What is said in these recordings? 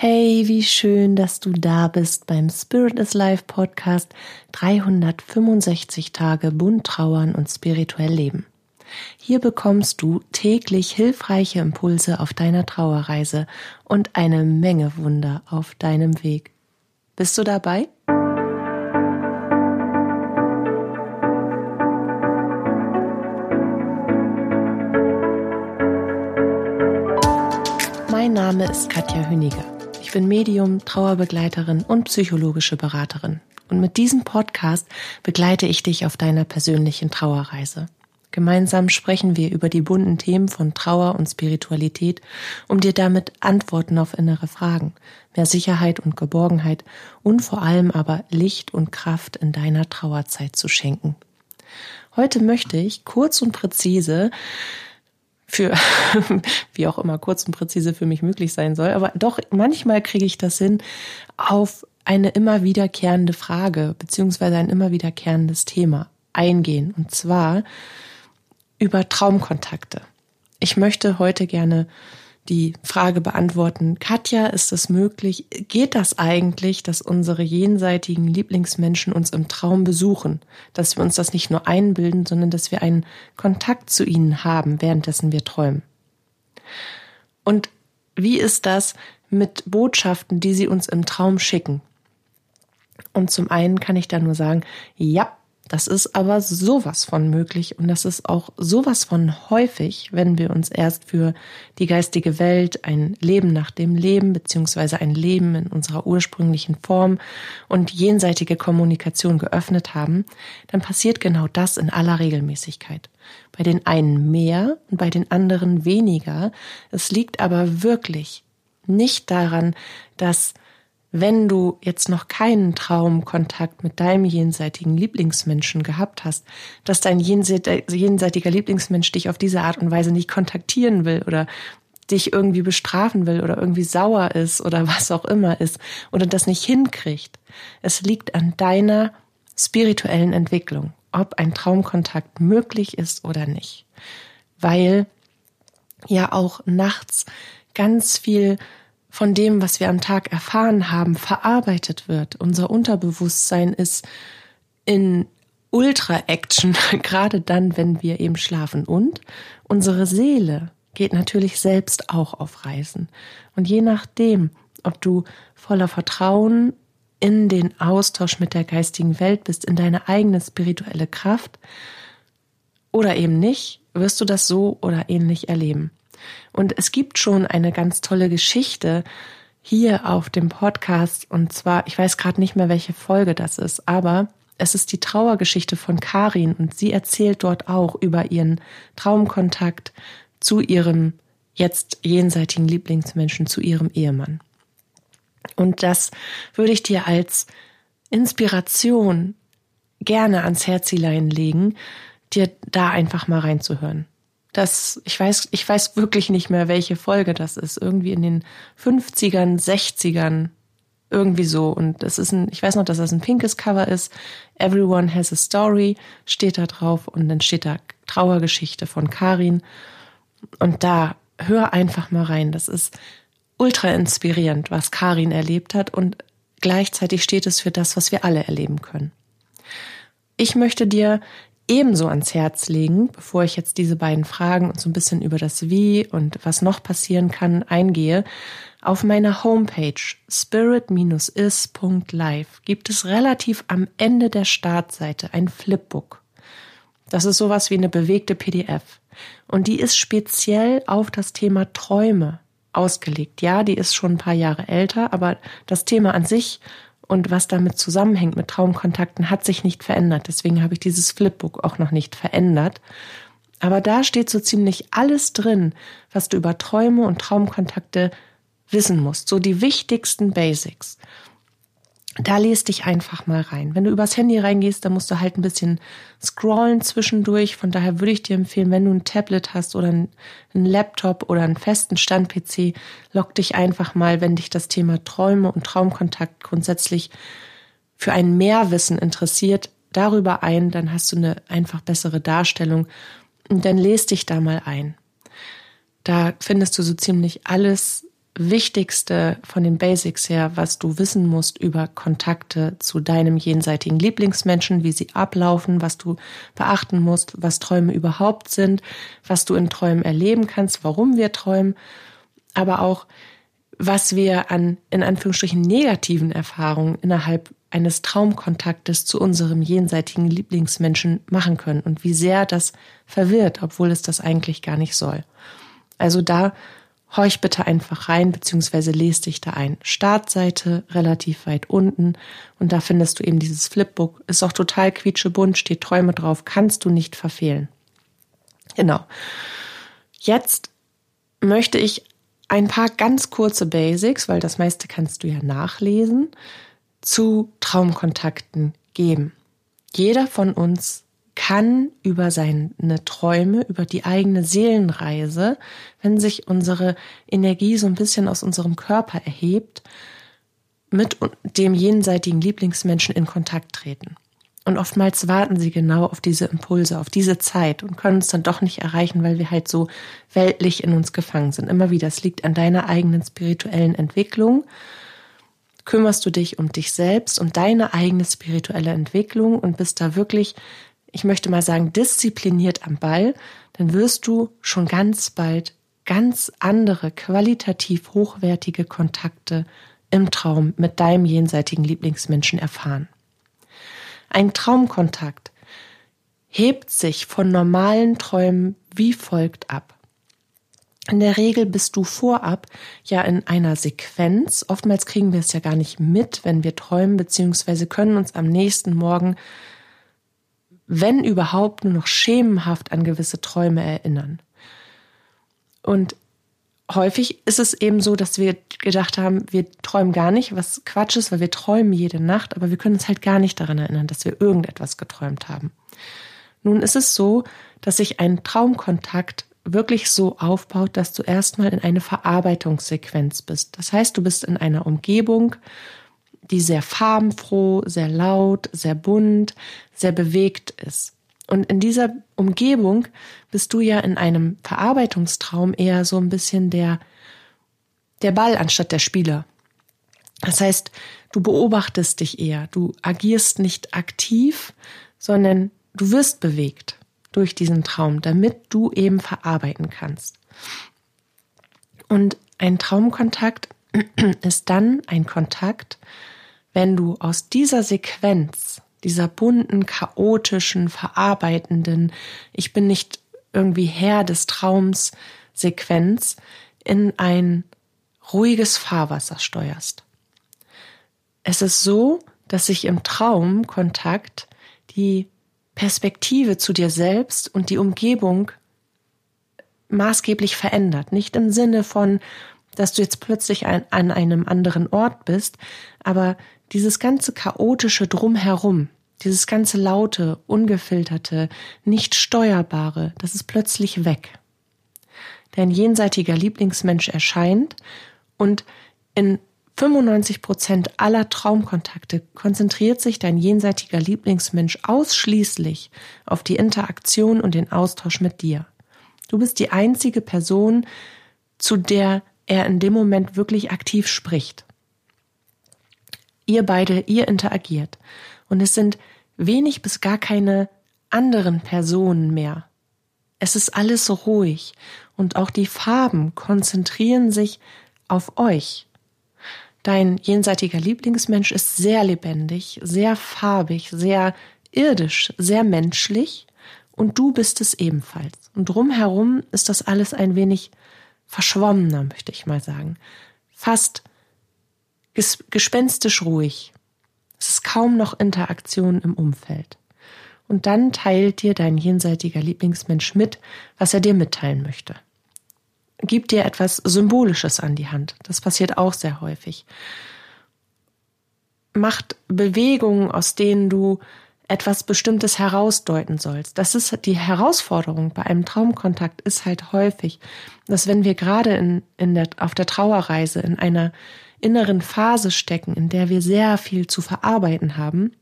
Hey, wie schön, dass du da bist beim Spirit is Life Podcast 365 Tage bunt trauern und spirituell leben. Hier bekommst du täglich hilfreiche Impulse auf deiner Trauerreise und eine Menge Wunder auf deinem Weg. Bist du dabei? Mein Name ist Katja Hüniger. Ich bin Medium, Trauerbegleiterin und psychologische Beraterin. Und mit diesem Podcast begleite ich dich auf deiner persönlichen Trauerreise. Gemeinsam sprechen wir über die bunten Themen von Trauer und Spiritualität, um dir damit Antworten auf innere Fragen, mehr Sicherheit und Geborgenheit und vor allem aber Licht und Kraft in deiner Trauerzeit zu schenken. Heute möchte ich kurz und präzise für, wie auch immer kurz und präzise für mich möglich sein soll. Aber doch, manchmal kriege ich das hin auf eine immer wiederkehrende Frage beziehungsweise ein immer wiederkehrendes Thema eingehen. Und zwar über Traumkontakte. Ich möchte heute gerne die Frage beantworten, Katja, ist es möglich, geht das eigentlich, dass unsere jenseitigen Lieblingsmenschen uns im Traum besuchen, dass wir uns das nicht nur einbilden, sondern dass wir einen Kontakt zu ihnen haben, währenddessen wir träumen? Und wie ist das mit Botschaften, die sie uns im Traum schicken? Und zum einen kann ich da nur sagen, ja, das ist aber sowas von möglich und das ist auch sowas von häufig, wenn wir uns erst für die geistige Welt, ein Leben nach dem Leben beziehungsweise ein Leben in unserer ursprünglichen Form und jenseitige Kommunikation geöffnet haben, dann passiert genau das in aller Regelmäßigkeit. Bei den einen mehr und bei den anderen weniger. Es liegt aber wirklich nicht daran, dass wenn du jetzt noch keinen Traumkontakt mit deinem jenseitigen Lieblingsmenschen gehabt hast, dass dein jenseitiger Lieblingsmensch dich auf diese Art und Weise nicht kontaktieren will oder dich irgendwie bestrafen will oder irgendwie sauer ist oder was auch immer ist oder das nicht hinkriegt. Es liegt an deiner spirituellen Entwicklung, ob ein Traumkontakt möglich ist oder nicht. Weil ja auch nachts ganz viel von dem, was wir am Tag erfahren haben, verarbeitet wird. Unser Unterbewusstsein ist in Ultra-Action, gerade dann, wenn wir eben schlafen. Und unsere Seele geht natürlich selbst auch auf Reisen. Und je nachdem, ob du voller Vertrauen in den Austausch mit der geistigen Welt bist, in deine eigene spirituelle Kraft oder eben nicht, wirst du das so oder ähnlich erleben. Und es gibt schon eine ganz tolle Geschichte hier auf dem Podcast. Und zwar, ich weiß gerade nicht mehr, welche Folge das ist, aber es ist die Trauergeschichte von Karin und sie erzählt dort auch über ihren Traumkontakt zu ihrem jetzt jenseitigen Lieblingsmenschen, zu ihrem Ehemann. Und das würde ich dir als Inspiration gerne ans Herzilein legen, dir da einfach mal reinzuhören das, ich weiß, ich weiß wirklich nicht mehr, welche Folge das ist. Irgendwie in den 50ern, 60ern, irgendwie so. Und das ist ein, ich weiß noch, dass das ein pinkes Cover ist. Everyone has a story steht da drauf und dann steht da Trauergeschichte von Karin. Und da hör einfach mal rein. Das ist ultra inspirierend, was Karin erlebt hat und gleichzeitig steht es für das, was wir alle erleben können. Ich möchte dir ebenso ans Herz legen, bevor ich jetzt diese beiden Fragen und so ein bisschen über das Wie und was noch passieren kann eingehe. Auf meiner Homepage spirit-is.live gibt es relativ am Ende der Startseite ein Flipbook. Das ist sowas wie eine bewegte PDF. Und die ist speziell auf das Thema Träume ausgelegt. Ja, die ist schon ein paar Jahre älter, aber das Thema an sich und was damit zusammenhängt mit Traumkontakten hat sich nicht verändert. Deswegen habe ich dieses Flipbook auch noch nicht verändert. Aber da steht so ziemlich alles drin, was du über Träume und Traumkontakte wissen musst. So die wichtigsten Basics da lest dich einfach mal rein. Wenn du übers Handy reingehst, dann musst du halt ein bisschen scrollen zwischendurch. Von daher würde ich dir empfehlen, wenn du ein Tablet hast oder einen Laptop oder einen festen Stand-PC, log dich einfach mal, wenn dich das Thema Träume und Traumkontakt grundsätzlich für ein Mehrwissen interessiert, darüber ein. Dann hast du eine einfach bessere Darstellung und dann lest dich da mal ein. Da findest du so ziemlich alles Wichtigste von den Basics her, was du wissen musst über Kontakte zu deinem jenseitigen Lieblingsmenschen, wie sie ablaufen, was du beachten musst, was Träume überhaupt sind, was du in Träumen erleben kannst, warum wir träumen, aber auch was wir an in Anführungsstrichen negativen Erfahrungen innerhalb eines Traumkontaktes zu unserem jenseitigen Lieblingsmenschen machen können und wie sehr das verwirrt, obwohl es das eigentlich gar nicht soll. Also da horch bitte einfach rein, beziehungsweise lest dich da ein. Startseite relativ weit unten und da findest du eben dieses Flipbook. Ist auch total quietschebunt, steht Träume drauf, kannst du nicht verfehlen. Genau. Jetzt möchte ich ein paar ganz kurze Basics, weil das meiste kannst du ja nachlesen, zu Traumkontakten geben. Jeder von uns kann über seine Träume, über die eigene Seelenreise, wenn sich unsere Energie so ein bisschen aus unserem Körper erhebt, mit dem jenseitigen Lieblingsmenschen in Kontakt treten. Und oftmals warten sie genau auf diese Impulse, auf diese Zeit und können uns dann doch nicht erreichen, weil wir halt so weltlich in uns gefangen sind. Immer wieder, es liegt an deiner eigenen spirituellen Entwicklung. Kümmerst du dich um dich selbst und deine eigene spirituelle Entwicklung und bist da wirklich ich möchte mal sagen, diszipliniert am Ball, dann wirst du schon ganz bald ganz andere, qualitativ hochwertige Kontakte im Traum mit deinem jenseitigen Lieblingsmenschen erfahren. Ein Traumkontakt hebt sich von normalen Träumen wie folgt ab. In der Regel bist du vorab ja in einer Sequenz. Oftmals kriegen wir es ja gar nicht mit, wenn wir träumen, beziehungsweise können uns am nächsten Morgen wenn überhaupt, nur noch schemenhaft an gewisse Träume erinnern. Und häufig ist es eben so, dass wir gedacht haben, wir träumen gar nicht, was Quatsch ist, weil wir träumen jede Nacht, aber wir können uns halt gar nicht daran erinnern, dass wir irgendetwas geträumt haben. Nun ist es so, dass sich ein Traumkontakt wirklich so aufbaut, dass du erstmal in eine Verarbeitungssequenz bist. Das heißt, du bist in einer Umgebung, die sehr farbenfroh, sehr laut, sehr bunt, sehr bewegt ist. Und in dieser Umgebung bist du ja in einem Verarbeitungstraum eher so ein bisschen der, der Ball anstatt der Spieler. Das heißt, du beobachtest dich eher, du agierst nicht aktiv, sondern du wirst bewegt durch diesen Traum, damit du eben verarbeiten kannst. Und ein Traumkontakt ist dann ein Kontakt, wenn du aus dieser Sequenz, dieser bunten, chaotischen, verarbeitenden, ich bin nicht irgendwie Herr des Traums Sequenz in ein ruhiges Fahrwasser steuerst. Es ist so, dass sich im Traumkontakt die Perspektive zu dir selbst und die Umgebung maßgeblich verändert. Nicht im Sinne von, dass du jetzt plötzlich an, an einem anderen Ort bist, aber dieses ganze chaotische Drumherum, dieses ganze laute, ungefilterte, nicht steuerbare, das ist plötzlich weg. Dein jenseitiger Lieblingsmensch erscheint und in 95 Prozent aller Traumkontakte konzentriert sich dein jenseitiger Lieblingsmensch ausschließlich auf die Interaktion und den Austausch mit dir. Du bist die einzige Person, zu der er in dem Moment wirklich aktiv spricht. Ihr beide, ihr interagiert. Und es sind wenig bis gar keine anderen Personen mehr. Es ist alles ruhig und auch die Farben konzentrieren sich auf euch. Dein jenseitiger Lieblingsmensch ist sehr lebendig, sehr farbig, sehr irdisch, sehr menschlich und du bist es ebenfalls. Und drumherum ist das alles ein wenig verschwommener, möchte ich mal sagen. Fast gespenstisch ruhig. Es ist kaum noch Interaktion im Umfeld. Und dann teilt dir dein jenseitiger Lieblingsmensch mit, was er dir mitteilen möchte. Gib dir etwas Symbolisches an die Hand. Das passiert auch sehr häufig. Macht Bewegungen, aus denen du etwas Bestimmtes herausdeuten sollst. Das ist die Herausforderung bei einem Traumkontakt ist halt häufig, dass wenn wir gerade in, in der, auf der Trauerreise in einer inneren Phase stecken, in der wir sehr viel zu verarbeiten haben,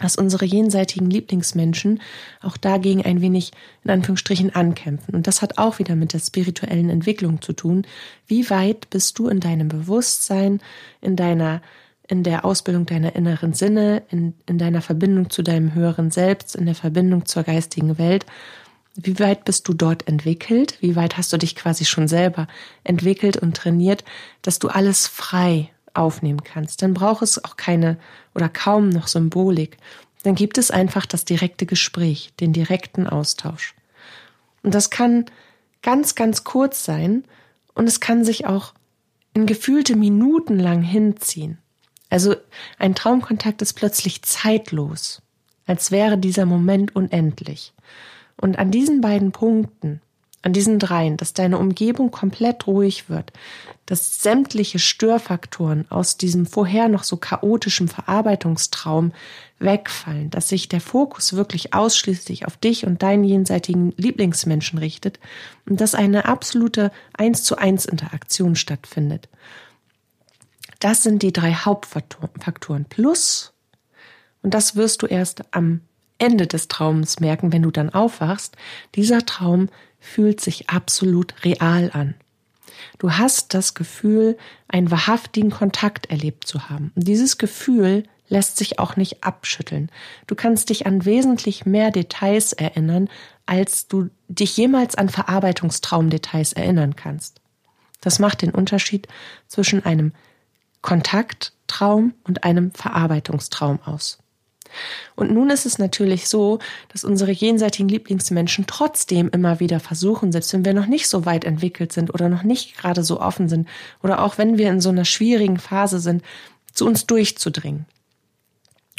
dass unsere jenseitigen Lieblingsmenschen auch dagegen ein wenig in Anführungsstrichen ankämpfen. Und das hat auch wieder mit der spirituellen Entwicklung zu tun. Wie weit bist du in deinem Bewusstsein, in deiner, in der Ausbildung deiner inneren Sinne, in, in deiner Verbindung zu deinem höheren Selbst, in der Verbindung zur geistigen Welt? Wie weit bist du dort entwickelt? Wie weit hast du dich quasi schon selber entwickelt und trainiert, dass du alles frei aufnehmen kannst, dann braucht es auch keine oder kaum noch Symbolik. Dann gibt es einfach das direkte Gespräch, den direkten Austausch. Und das kann ganz, ganz kurz sein und es kann sich auch in gefühlte Minuten lang hinziehen. Also ein Traumkontakt ist plötzlich zeitlos, als wäre dieser Moment unendlich. Und an diesen beiden Punkten an diesen dreien, dass deine Umgebung komplett ruhig wird, dass sämtliche Störfaktoren aus diesem vorher noch so chaotischen Verarbeitungstraum wegfallen, dass sich der Fokus wirklich ausschließlich auf dich und deinen jenseitigen Lieblingsmenschen richtet und dass eine absolute eins zu eins Interaktion stattfindet. Das sind die drei Hauptfaktoren. Plus, und das wirst du erst am Ende des Traums merken, wenn du dann aufwachst, dieser Traum fühlt sich absolut real an. Du hast das Gefühl, einen wahrhaftigen Kontakt erlebt zu haben. Und dieses Gefühl lässt sich auch nicht abschütteln. Du kannst dich an wesentlich mehr Details erinnern, als du dich jemals an Verarbeitungstraumdetails erinnern kannst. Das macht den Unterschied zwischen einem Kontakttraum und einem Verarbeitungstraum aus. Und nun ist es natürlich so, dass unsere jenseitigen Lieblingsmenschen trotzdem immer wieder versuchen, selbst wenn wir noch nicht so weit entwickelt sind oder noch nicht gerade so offen sind oder auch wenn wir in so einer schwierigen Phase sind, zu uns durchzudringen.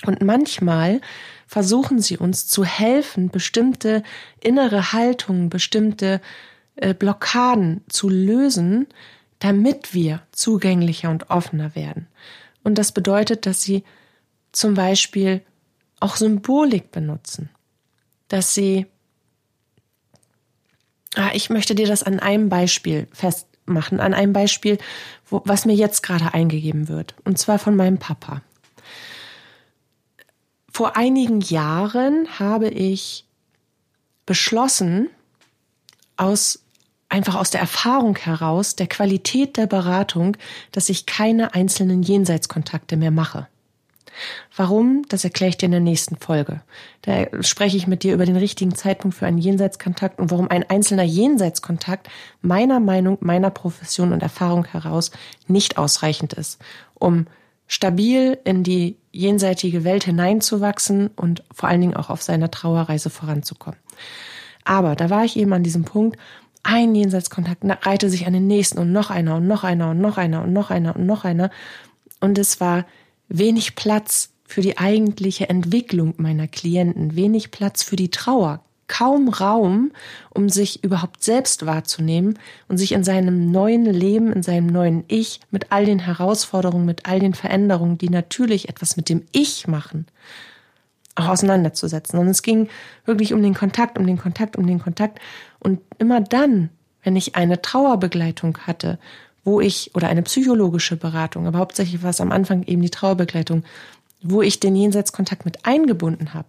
Und manchmal versuchen sie uns zu helfen, bestimmte innere Haltungen, bestimmte äh, Blockaden zu lösen, damit wir zugänglicher und offener werden. Und das bedeutet, dass sie zum Beispiel auch Symbolik benutzen, dass sie, ah, ich möchte dir das an einem Beispiel festmachen, an einem Beispiel, wo, was mir jetzt gerade eingegeben wird, und zwar von meinem Papa. Vor einigen Jahren habe ich beschlossen, aus einfach aus der Erfahrung heraus, der Qualität der Beratung, dass ich keine einzelnen Jenseitskontakte mehr mache. Warum? Das erkläre ich dir in der nächsten Folge. Da spreche ich mit dir über den richtigen Zeitpunkt für einen Jenseitskontakt und warum ein einzelner Jenseitskontakt meiner Meinung, meiner Profession und Erfahrung heraus nicht ausreichend ist, um stabil in die jenseitige Welt hineinzuwachsen und vor allen Dingen auch auf seiner Trauerreise voranzukommen. Aber da war ich eben an diesem Punkt, ein Jenseitskontakt reihte sich an den nächsten und noch einer und noch einer und noch einer und noch einer und noch einer. Und es war wenig Platz für die eigentliche Entwicklung meiner Klienten, wenig Platz für die Trauer, kaum Raum, um sich überhaupt selbst wahrzunehmen und sich in seinem neuen Leben, in seinem neuen Ich, mit all den Herausforderungen, mit all den Veränderungen, die natürlich etwas mit dem Ich machen, auch auseinanderzusetzen. Und es ging wirklich um den Kontakt, um den Kontakt, um den Kontakt. Und immer dann, wenn ich eine Trauerbegleitung hatte wo ich, oder eine psychologische Beratung, aber hauptsächlich war es am Anfang eben die Trauerbegleitung, wo ich den Jenseitskontakt mit eingebunden habe.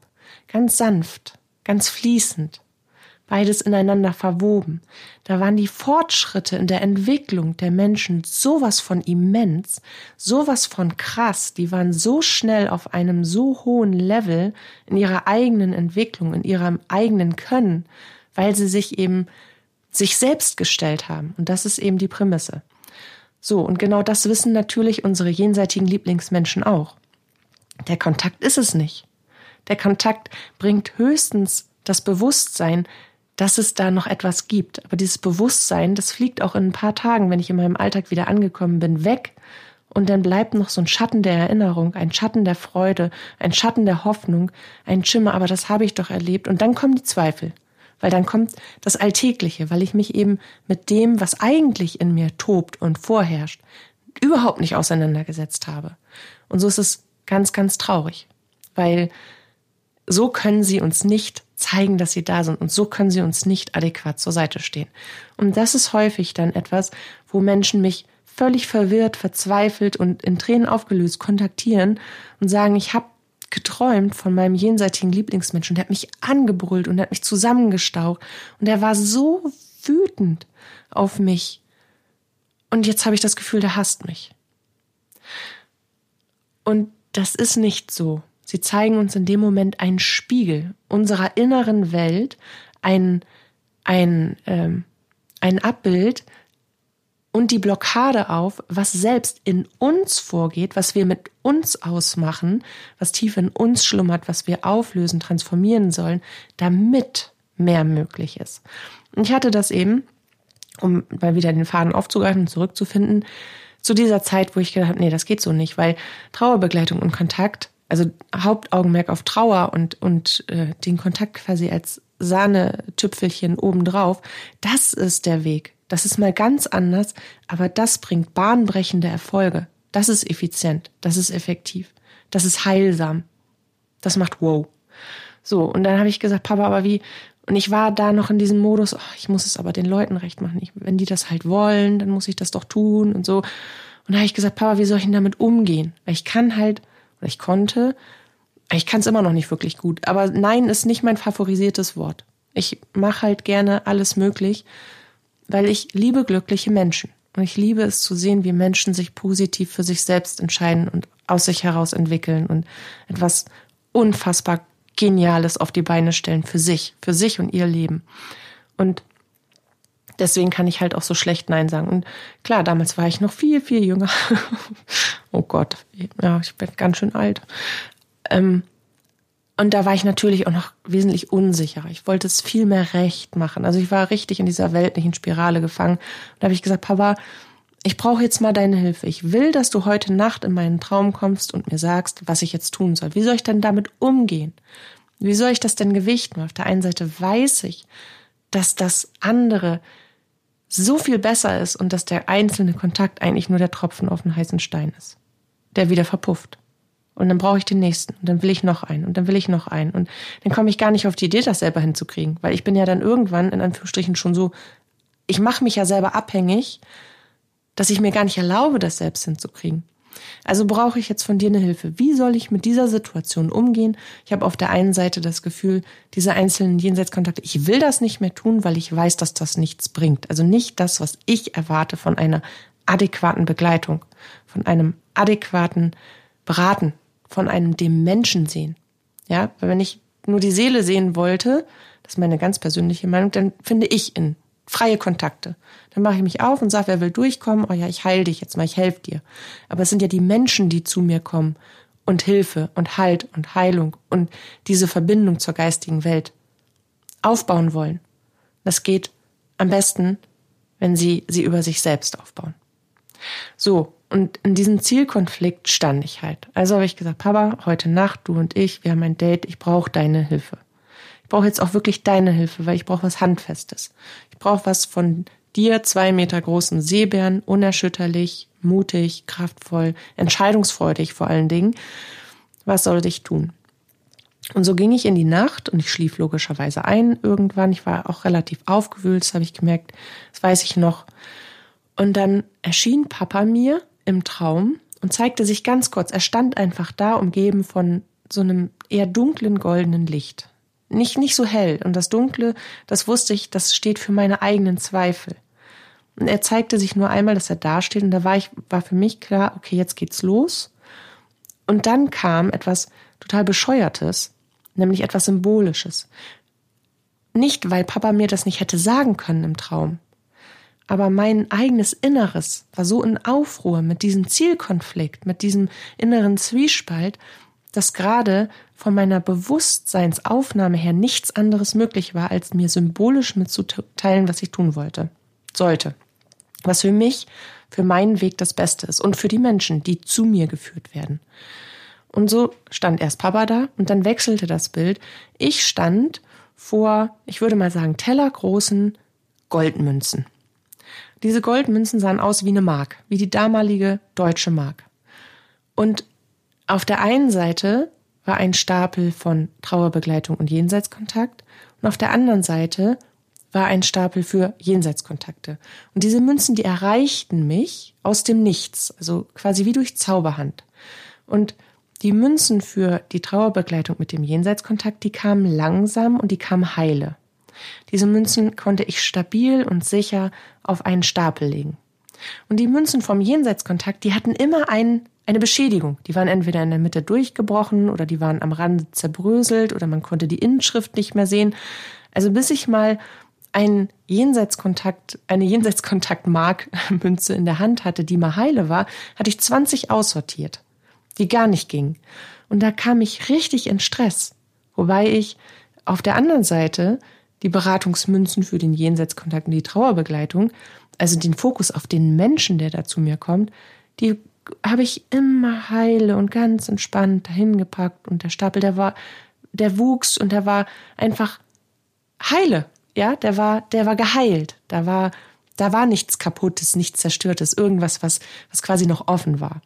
Ganz sanft, ganz fließend, beides ineinander verwoben. Da waren die Fortschritte in der Entwicklung der Menschen sowas von immens, sowas von krass, die waren so schnell auf einem so hohen Level in ihrer eigenen Entwicklung, in ihrem eigenen Können, weil sie sich eben sich selbst gestellt haben. Und das ist eben die Prämisse. So, und genau das wissen natürlich unsere jenseitigen Lieblingsmenschen auch. Der Kontakt ist es nicht. Der Kontakt bringt höchstens das Bewusstsein, dass es da noch etwas gibt. Aber dieses Bewusstsein, das fliegt auch in ein paar Tagen, wenn ich in meinem Alltag wieder angekommen bin, weg. Und dann bleibt noch so ein Schatten der Erinnerung, ein Schatten der Freude, ein Schatten der Hoffnung, ein Schimmer, aber das habe ich doch erlebt. Und dann kommen die Zweifel weil dann kommt das Alltägliche, weil ich mich eben mit dem, was eigentlich in mir tobt und vorherrscht, überhaupt nicht auseinandergesetzt habe. Und so ist es ganz, ganz traurig, weil so können sie uns nicht zeigen, dass sie da sind und so können sie uns nicht adäquat zur Seite stehen. Und das ist häufig dann etwas, wo Menschen mich völlig verwirrt, verzweifelt und in Tränen aufgelöst kontaktieren und sagen, ich habe geträumt von meinem jenseitigen Lieblingsmenschen. Der hat mich angebrüllt und hat mich zusammengestaucht. Und er war so wütend auf mich. Und jetzt habe ich das Gefühl, der hasst mich. Und das ist nicht so. Sie zeigen uns in dem Moment einen Spiegel unserer inneren Welt, ein, ein, ähm, ein Abbild und die Blockade auf, was selbst in uns vorgeht, was wir mit uns ausmachen, was tief in uns schlummert, was wir auflösen, transformieren sollen, damit mehr möglich ist. Und ich hatte das eben, um mal wieder den Faden aufzugreifen und zurückzufinden, zu dieser Zeit, wo ich gedacht habe, nee, das geht so nicht, weil Trauerbegleitung und Kontakt, also Hauptaugenmerk auf Trauer und, und äh, den Kontakt quasi als Sahnetüpfelchen obendrauf, das ist der Weg. Das ist mal ganz anders, aber das bringt bahnbrechende Erfolge. Das ist effizient, das ist effektiv, das ist heilsam. Das macht wow. So, und dann habe ich gesagt, Papa, aber wie? Und ich war da noch in diesem Modus, oh, ich muss es aber den Leuten recht machen. Ich, wenn die das halt wollen, dann muss ich das doch tun und so. Und da habe ich gesagt, Papa, wie soll ich denn damit umgehen? Weil ich kann halt, oder ich konnte, ich kann es immer noch nicht wirklich gut. Aber nein ist nicht mein favorisiertes Wort. Ich mache halt gerne alles möglich weil ich liebe glückliche Menschen. Und ich liebe es zu sehen, wie Menschen sich positiv für sich selbst entscheiden und aus sich heraus entwickeln und etwas unfassbar Geniales auf die Beine stellen für sich, für sich und ihr Leben. Und deswegen kann ich halt auch so schlecht Nein sagen. Und klar, damals war ich noch viel, viel jünger. oh Gott, ja, ich bin ganz schön alt. Ähm, und da war ich natürlich auch noch wesentlich unsicherer. Ich wollte es viel mehr recht machen. Also ich war richtig in dieser weltlichen Spirale gefangen. Und da habe ich gesagt, Papa, ich brauche jetzt mal deine Hilfe. Ich will, dass du heute Nacht in meinen Traum kommst und mir sagst, was ich jetzt tun soll. Wie soll ich denn damit umgehen? Wie soll ich das denn gewichten? Auf der einen Seite weiß ich, dass das andere so viel besser ist und dass der einzelne Kontakt eigentlich nur der Tropfen auf den heißen Stein ist, der wieder verpufft. Und dann brauche ich den nächsten. Und dann will ich noch einen. Und dann will ich noch einen. Und dann komme ich gar nicht auf die Idee, das selber hinzukriegen. Weil ich bin ja dann irgendwann, in Anführungsstrichen, schon so, ich mache mich ja selber abhängig, dass ich mir gar nicht erlaube, das selbst hinzukriegen. Also brauche ich jetzt von dir eine Hilfe. Wie soll ich mit dieser Situation umgehen? Ich habe auf der einen Seite das Gefühl, diese einzelnen Jenseitskontakte, ich will das nicht mehr tun, weil ich weiß, dass das nichts bringt. Also nicht das, was ich erwarte von einer adäquaten Begleitung, von einem adäquaten Beraten, von einem dem Menschen sehen. Ja, weil wenn ich nur die Seele sehen wollte, das ist meine ganz persönliche Meinung, dann finde ich in freie Kontakte. Dann mache ich mich auf und sage, wer will durchkommen? Oh ja, ich heile dich jetzt mal, ich helfe dir. Aber es sind ja die Menschen, die zu mir kommen und Hilfe und Halt und Heilung und diese Verbindung zur geistigen Welt aufbauen wollen. Das geht am besten, wenn sie sie über sich selbst aufbauen. So, und in diesem Zielkonflikt stand ich halt. Also habe ich gesagt, Papa, heute Nacht, du und ich, wir haben ein Date, ich brauche deine Hilfe. Ich brauche jetzt auch wirklich deine Hilfe, weil ich brauche was Handfestes. Ich brauche was von dir, zwei Meter großen Seebären, unerschütterlich, mutig, kraftvoll, entscheidungsfreudig vor allen Dingen. Was soll ich tun? Und so ging ich in die Nacht und ich schlief logischerweise ein irgendwann. Ich war auch relativ aufgewühlt, das habe ich gemerkt. Das weiß ich noch. Und dann erschien Papa mir im Traum und zeigte sich ganz kurz. Er stand einfach da, umgeben von so einem eher dunklen goldenen Licht. Nicht, nicht so hell. Und das Dunkle, das wusste ich, das steht für meine eigenen Zweifel. Und er zeigte sich nur einmal, dass er da steht. Und da war ich, war für mich klar, okay, jetzt geht's los. Und dann kam etwas total Bescheuertes, nämlich etwas Symbolisches. Nicht, weil Papa mir das nicht hätte sagen können im Traum, aber mein eigenes Inneres war so in Aufruhr mit diesem Zielkonflikt, mit diesem inneren Zwiespalt, dass gerade von meiner Bewusstseinsaufnahme her nichts anderes möglich war, als mir symbolisch mitzuteilen, was ich tun wollte, sollte. Was für mich, für meinen Weg das Beste ist und für die Menschen, die zu mir geführt werden. Und so stand erst Papa da und dann wechselte das Bild. Ich stand vor, ich würde mal sagen, tellergroßen Goldmünzen. Diese Goldmünzen sahen aus wie eine Mark, wie die damalige deutsche Mark. Und auf der einen Seite war ein Stapel von Trauerbegleitung und Jenseitskontakt und auf der anderen Seite war ein Stapel für Jenseitskontakte. Und diese Münzen, die erreichten mich aus dem Nichts, also quasi wie durch Zauberhand. Und Die Münzen für die Trauerbegleitung mit dem Jenseitskontakt, die kamen langsam und die kamen heile. Diese Münzen konnte ich stabil und sicher auf einen Stapel legen. Und die Münzen vom Jenseitskontakt, die hatten immer ein, eine Beschädigung. Die waren entweder in der Mitte durchgebrochen oder die waren am Rande zerbröselt oder man konnte die Inschrift nicht mehr sehen. Also bis ich mal ein Jenseitskontakt, eine Jenseitskontaktmark-Münze in der Hand hatte, die mal heile war, hatte ich 20 aussortiert, die gar nicht gingen. Und da kam ich richtig in Stress. Wobei ich auf der anderen Seite die Beratungsmünzen für den Jenseitskontakt und die Trauerbegleitung, also den Fokus auf den Menschen, der da zu mir kommt, die habe ich immer heile und ganz entspannt dahin gepackt und der Stapel, der war, der wuchs und der war einfach heile. Ja, der war, der war geheilt. Da war, da war nichts kaputtes, nichts zerstörtes, irgendwas, was, was quasi noch offen war.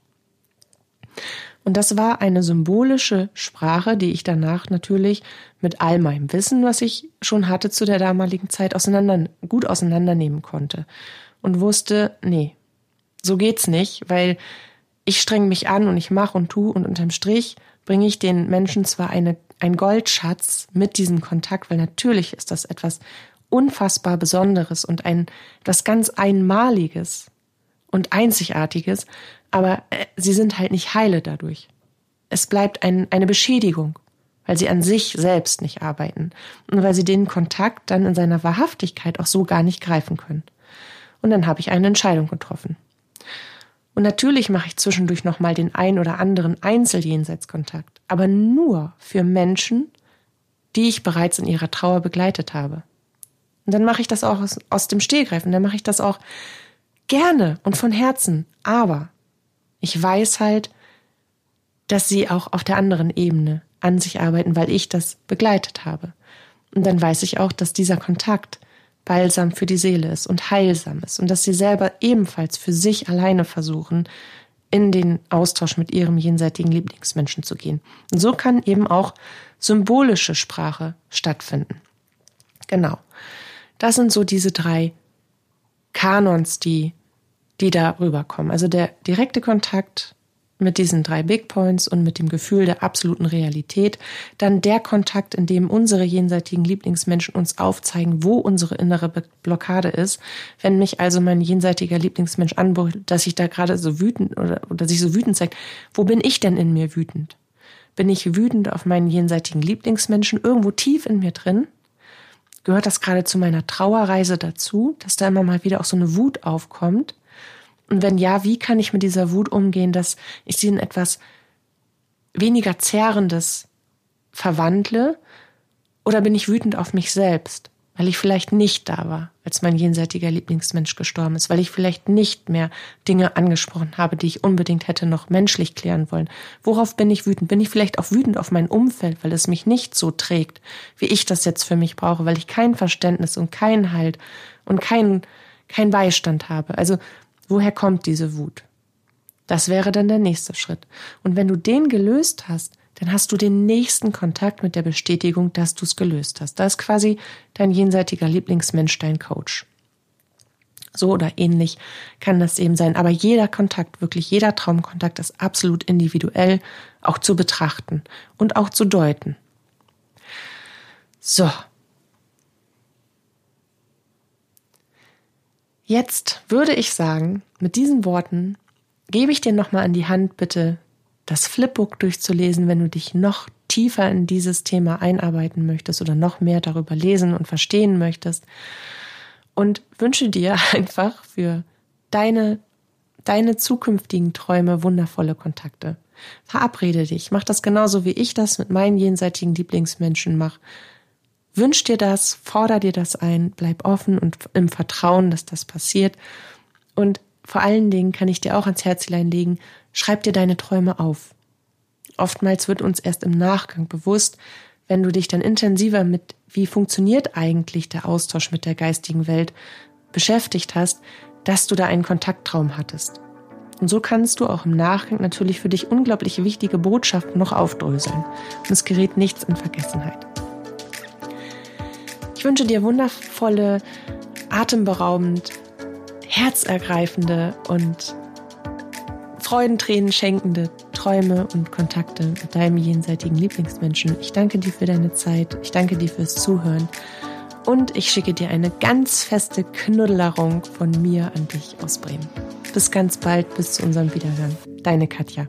Und das war eine symbolische Sprache, die ich danach natürlich mit all meinem Wissen, was ich schon hatte zu der damaligen Zeit, auseinander, gut auseinandernehmen konnte. Und wusste, nee, so geht's nicht, weil ich streng mich an und ich mache und tu und unterm Strich bringe ich den Menschen zwar eine, ein Goldschatz mit diesem Kontakt, weil natürlich ist das etwas unfassbar Besonderes und ein, etwas ganz Einmaliges und Einzigartiges, aber äh, sie sind halt nicht heile dadurch. Es bleibt ein, eine Beschädigung, weil sie an sich selbst nicht arbeiten und weil sie den Kontakt dann in seiner Wahrhaftigkeit auch so gar nicht greifen können. Und dann habe ich eine Entscheidung getroffen. Und natürlich mache ich zwischendurch nochmal den ein oder anderen Einzeljenseitskontakt, aber nur für Menschen, die ich bereits in ihrer Trauer begleitet habe. Und dann mache ich das auch aus, aus dem Stehgreifen, dann mache ich das auch gerne und von Herzen. Aber ich weiß halt, dass sie auch auf der anderen Ebene an sich arbeiten, weil ich das begleitet habe. Und dann weiß ich auch, dass dieser Kontakt balsam für die Seele ist und heilsam ist und dass sie selber ebenfalls für sich alleine versuchen, in den Austausch mit ihrem jenseitigen Lieblingsmenschen zu gehen. Und so kann eben auch symbolische Sprache stattfinden. Genau. Das sind so diese drei Kanons, die die da rüberkommen. Also der direkte Kontakt mit diesen drei Big Points und mit dem Gefühl der absoluten Realität, dann der Kontakt, in dem unsere jenseitigen Lieblingsmenschen uns aufzeigen, wo unsere innere Blockade ist. Wenn mich also mein jenseitiger Lieblingsmensch anbrüllt, dass ich da gerade so wütend oder, oder sich so wütend zeigt, wo bin ich denn in mir wütend? Bin ich wütend auf meinen jenseitigen Lieblingsmenschen irgendwo tief in mir drin? Gehört das gerade zu meiner Trauerreise dazu, dass da immer mal wieder auch so eine Wut aufkommt? Und wenn ja, wie kann ich mit dieser Wut umgehen, dass ich sie in etwas weniger Zerrendes verwandle? Oder bin ich wütend auf mich selbst, weil ich vielleicht nicht da war, als mein jenseitiger Lieblingsmensch gestorben ist, weil ich vielleicht nicht mehr Dinge angesprochen habe, die ich unbedingt hätte noch menschlich klären wollen? Worauf bin ich wütend? Bin ich vielleicht auch wütend auf mein Umfeld, weil es mich nicht so trägt, wie ich das jetzt für mich brauche, weil ich kein Verständnis und keinen Halt und keinen kein Beistand habe? Also Woher kommt diese Wut? Das wäre dann der nächste Schritt. Und wenn du den gelöst hast, dann hast du den nächsten Kontakt mit der Bestätigung, dass du es gelöst hast. Da ist quasi dein jenseitiger Lieblingsmensch dein Coach. So oder ähnlich kann das eben sein. Aber jeder Kontakt, wirklich jeder Traumkontakt ist absolut individuell auch zu betrachten und auch zu deuten. So, Jetzt würde ich sagen, mit diesen Worten gebe ich dir nochmal an die Hand, bitte das Flipbook durchzulesen, wenn du dich noch tiefer in dieses Thema einarbeiten möchtest oder noch mehr darüber lesen und verstehen möchtest. Und wünsche dir einfach für deine, deine zukünftigen Träume wundervolle Kontakte. Verabrede dich, mach das genauso wie ich das mit meinen jenseitigen Lieblingsmenschen mache. Wünsch dir das, forder dir das ein, bleib offen und im Vertrauen, dass das passiert. Und vor allen Dingen kann ich dir auch ans Herzlein legen, schreib dir deine Träume auf. Oftmals wird uns erst im Nachgang bewusst, wenn du dich dann intensiver mit, wie funktioniert eigentlich der Austausch mit der geistigen Welt beschäftigt hast, dass du da einen Kontakttraum hattest. Und so kannst du auch im Nachgang natürlich für dich unglaublich wichtige Botschaften noch aufdröseln. Und es gerät nichts in Vergessenheit. Ich wünsche dir wundervolle, atemberaubend, herzergreifende und Freudentränen schenkende Träume und Kontakte mit deinem jenseitigen Lieblingsmenschen. Ich danke dir für deine Zeit. Ich danke dir fürs Zuhören. Und ich schicke dir eine ganz feste Knuddelerung von mir an dich aus Bremen. Bis ganz bald, bis zu unserem Wiederhören. Deine Katja.